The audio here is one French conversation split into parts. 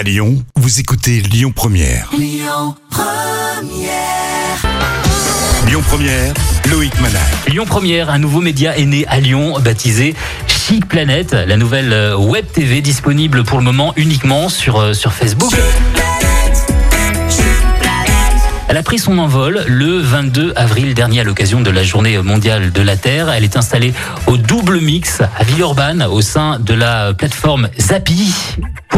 À Lyon, vous écoutez Lyon Première. Lyon Première, Loïc Manac. Lyon Première, un nouveau média est né à Lyon, baptisé Chic Planète, la nouvelle euh, web TV disponible pour le moment uniquement sur, euh, sur Facebook. Elle a pris son envol le 22 avril dernier à l'occasion de la journée mondiale de la Terre. Elle est installée au double mix à Villeurbanne au sein de la plateforme Zapi.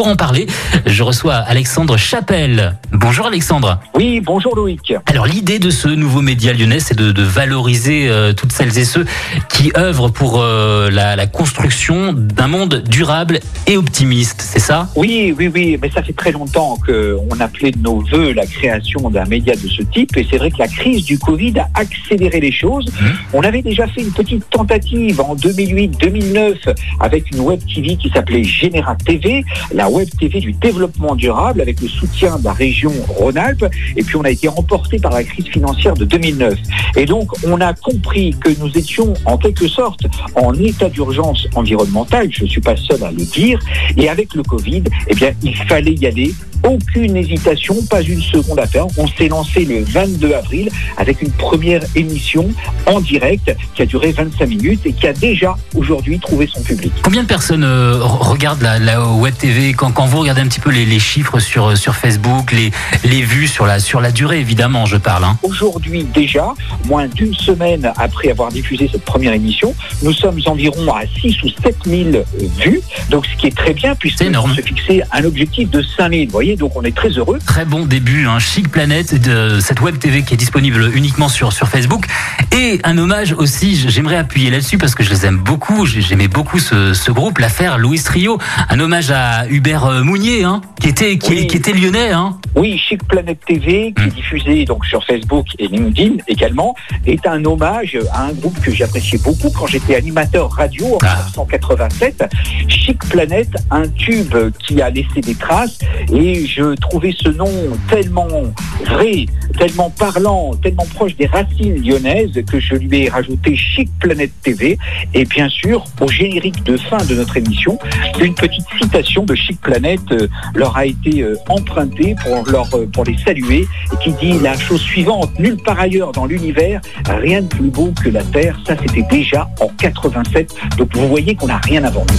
Pour en parler, je reçois Alexandre Chapelle. Bonjour Alexandre. Oui, bonjour Loïc. Alors l'idée de ce nouveau média lyonnais, c'est de, de valoriser euh, toutes celles et ceux qui œuvrent pour euh, la, la construction d'un monde durable et optimiste, c'est ça? Oui, oui, oui, mais ça fait très longtemps qu'on appelait de nos voeux la création d'un média de ce type, et c'est vrai que la crise du Covid a accéléré les choses. Mhm. On avait déjà fait une petite tentative en 2008-2009 avec une web TV qui s'appelait Générat TV, la web TV du développement durable avec le soutien de la région Rhône-Alpes, et puis on a été remporté par la crise financière de 2009. Et donc on a compris que nous étions en quelque sorte en état d'urgence environnementale, je ne suis pas seul à le dire, et avec le Covid, eh bien il fallait y aller aucune hésitation, pas une seconde à faire. On s'est lancé le 22 avril avec une première émission en direct qui a duré 25 minutes et qui a déjà aujourd'hui trouvé son public. Combien de personnes euh, re- regardent la, la web TV quand, quand vous regardez un petit peu les, les chiffres sur, sur Facebook, les, les vues sur la, sur la durée évidemment, je parle. Hein. Aujourd'hui déjà, moins d'une semaine après avoir diffusé cette première émission, nous sommes environ à 6 ou 7 000 vues, donc ce qui est très bien puisque on se fixait un objectif de 5 000. Vous voyez, donc on est très heureux. Très bon début, un chic planète de cette web TV qui est disponible uniquement sur, sur Facebook. Et un hommage aussi, j'aimerais appuyer là-dessus parce que je les aime beaucoup, j'ai- j'aimais beaucoup ce, ce groupe, l'affaire Louis Trio. Un hommage à Hubert euh, Mounier, hein, qui, était, qui, Oui. qui était lyonnais. Hein. Oui, Chic Planète TV, qui est diffusé donc sur Facebook et LinkedIn également, est un hommage à un groupe que j'appréciais beaucoup quand j'étais animateur radio en Ah. 1987. Chic Planète, un tube qui a laissé des traces et je trouvais ce nom tellement vrai, tellement parlant, tellement proche des racines lyonnaises que je lui ai rajouté Chic Planète TV et bien sûr au générique de fin de notre émission, une petite citation de Chic Planète euh, leur a été euh, empruntée pour, leur, euh, pour les saluer et qui dit la chose suivante, nulle part ailleurs dans l'univers, rien de plus beau que la Terre. Ça, c'était déjà en 87. Donc vous voyez qu'on n'a rien inventé.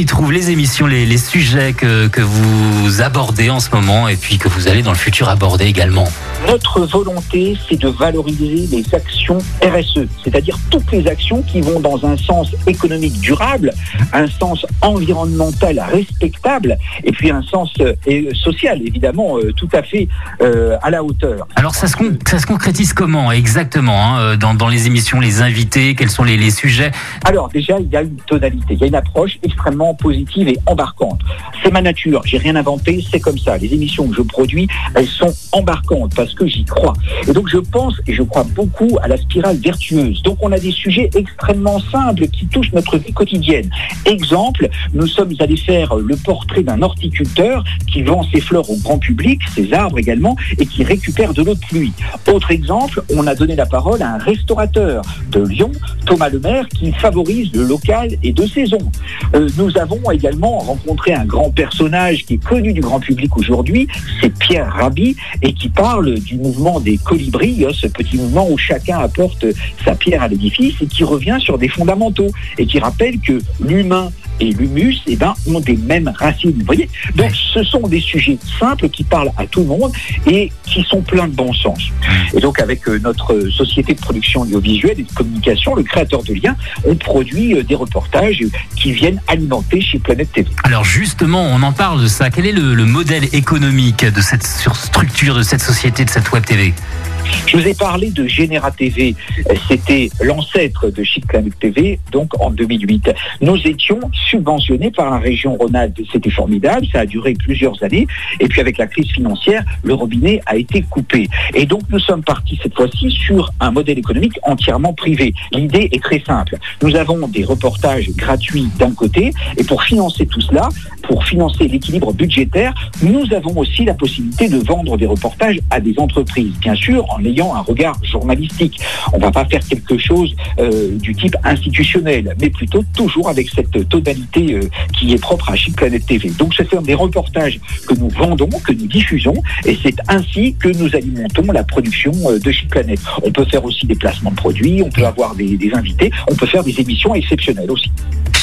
Y trouve, les émissions, les, les sujets que, que vous abordez en ce moment et puis que vous allez dans le futur aborder également Notre volonté, c'est de valoriser les actions RSE, c'est-à-dire toutes les actions qui vont dans un sens économique durable, un sens environnemental respectable, et puis un sens euh, social, évidemment, euh, tout à fait euh, à la hauteur. Alors ça se, ça se concrétise comment exactement hein, dans, dans les émissions, les invités, quels sont les, les sujets? Alors déjà, il y a une tonalité, il y a une approche extrêmement positive et embarquante. C'est ma nature, j'ai rien inventé, c'est comme ça. Les émissions que je produis, elles sont embarquantes parce que j'y crois. Et donc je pense et je crois beaucoup à la spirale vertueuse. Donc on a des sujets extrêmement simples qui touchent notre vie quotidienne. Exemple, nous sommes allés faire le portrait d'un horticulteur qui vend ses fleurs au grand public, ses arbres également, et qui récupère de l'eau de pluie. Autre exemple, on a donné la parole à un restaurateur de Lyon, Thomas Lemaire, qui favorise le local et de saison. Euh, nous avons également rencontré un grand personnage qui est connu du grand public aujourd'hui, c'est Pierre Rabhi, et qui parle du mouvement des colibris, hein, ce petit mouvement où chacun apporte sa pierre à l'édifice et qui revient sur des fondamentaux et qui rappelle que l'humain et l'humus eh ben, ont des mêmes racines. Vous voyez? Donc ce sont des sujets simples qui parlent à tout le monde et qui sont pleins de bon sens. Et donc avec euh, notre société de production audiovisuelle et de communication, le créateur de liens, on produit euh, des reportages qui viennent alimenter chez Planète TV. Alors justement, on en parle de ça. Quel est le, le modèle économique de cette structure, de cette société, de cette web TV Je vous ai parlé de Généra TV. C'était l'ancêtre de Chic Planet TV, donc en 2008. Nous étions subventionnés par la région Rhône-Alpes. C'était formidable, ça a duré plusieurs années. Et puis avec la crise financière, le robinet a été coupé. Et donc nous sommes partis cette fois-ci sur un modèle économique entièrement privé. L'idée est très simple. Nous avons des reportages gratuits d'un côté, et pour financer tout cela, pour financer l'équilibre budgétaire, nous avons aussi la possibilité de vendre des reportages à des entreprises, bien sûr, en ayant un regard journalistique. On va pas faire quelque chose euh, du type institutionnel, mais plutôt toujours avec cette tonalité euh, qui est propre à Chic Planète TV. Donc ce sont des reportages que nous vendons, que nous diffusons, et c'est ainsi que nous alimentons la production euh, de Chic Planète. On peut faire aussi des placements de produits, on peut avoir des, invités, on peut faire des émissions exceptionnelles aussi.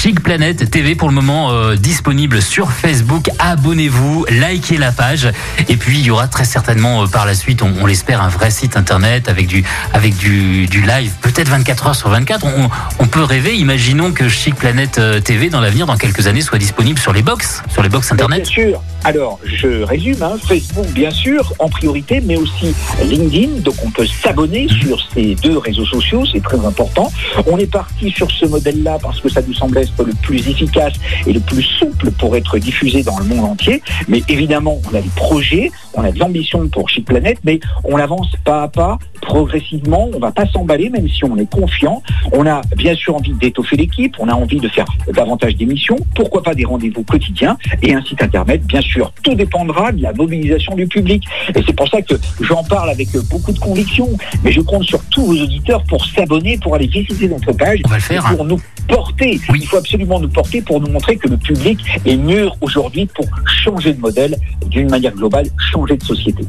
Chic Planète TV pour le moment disponible sur Facebook. Abonnez-vous, likez la page et puis il y aura très certainement par la suite, on, on l'espère, un vrai site internet avec du avec du, du live, peut-être 24 heures sur 24. On, on peut rêver. Imaginons que Chic Planète euh, TV dans l'avenir, dans quelques années, soit disponible sur les box, sur les box internet. Bien sûr. Alors, je résume, hein, Facebook bien sûr en priorité, mais aussi LinkedIn. Donc on peut s'abonner sur ces deux réseaux sociaux, c'est très important. On est parti sur ce modèle-là parce que ça nous semblait être le plus efficace et le plus souple pour être diffusé dans le monde entier. Mais évidemment, on a des projets, on a de l'ambition pour Chic Planète, mais on avance pas à pas, progressivement. On va pas s'emballer, même si on est confiant. On a bien sûr envie d'étoffer l'équipe, on a envie de faire davantage d'émissions, pourquoi pas des rendez-vous quotidiens et un site internet, bien sûr. Tout dépendra de la mobilisation du public. Et c'est pour ça que j'en parle avec beaucoup de conviction. Mais je compte sur tous vos auditeurs pour s'abonner, pour aller visiter notre page, On va le faire, et pour nous porter. Oui. Il faut absolument nous porter pour nous montrer que le public est mûr aujourd'hui pour changer de modèle d'une manière globale, changer de société.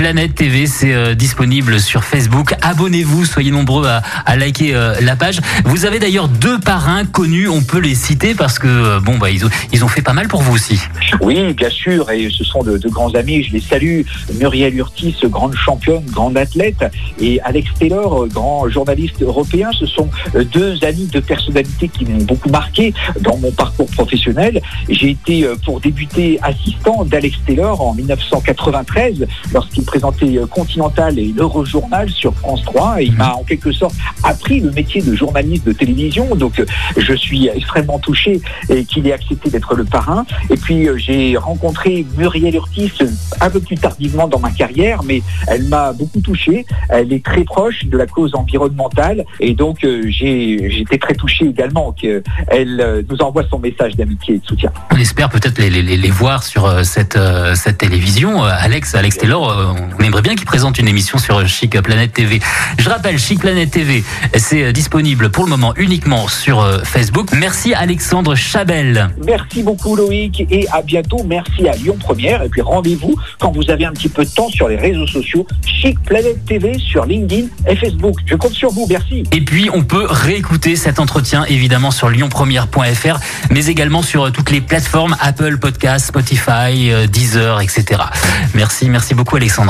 Planète TV, c'est euh, disponible sur Facebook. Abonnez-vous, soyez nombreux à, liker euh, la page. Vous avez d'ailleurs deux parrains connus, on peut les citer parce que euh, bon bah ils ont, fait pas mal pour vous aussi. Oui, bien sûr, et ce sont de, grands amis, je les salue. Muriel Urtis, grande championne, grande athlète, et Alex Taylor, grand journaliste européen, ce sont deux amis de personnalités qui m'ont beaucoup marqué dans mon parcours professionnel. J'ai été, pour débuter, assistant d'Alex Taylor en 1993, lorsqu'il présentait euh, Continental et l'Eurojournal sur France 3, et il m'a en quelque sorte appris le métier de journaliste de télévision, donc euh, je suis extrêmement touché et qu'il ait accepté d'être le parrain. Et puis euh, j'ai rencontré Muriel Urtis un peu plus tardivement dans ma carrière, mais elle m'a beaucoup touché. Elle est très proche de la cause environnementale et donc j'étais très touché également qu'elle nous envoie son message d'amitié et de soutien. On espère peut-être les, les, les voir sur cette, cette télévision. Alex, Alex Taylor, on aimerait bien qu'il présente une émission sur Chic Planète TV. Je rappelle, Chic Planète TV, c'est euh, disponible pour le moment uniquement sur euh, Facebook. Merci Alexandre Chabel. Merci beaucoup Loïc et à bientôt. Merci à Lyon Première et puis rendez-vous quand vous avez un petit peu de temps sur les réseaux sociaux Chic Planète TV sur LinkedIn et Facebook. Je compte sur vous. Merci. Et puis, on peut réécouter cet entretien évidemment sur lyonpremière.fr, mais également sur euh, toutes les plateformes Apple Podcasts, Spotify, Deezer, etc. Merci, merci beaucoup Alexandre.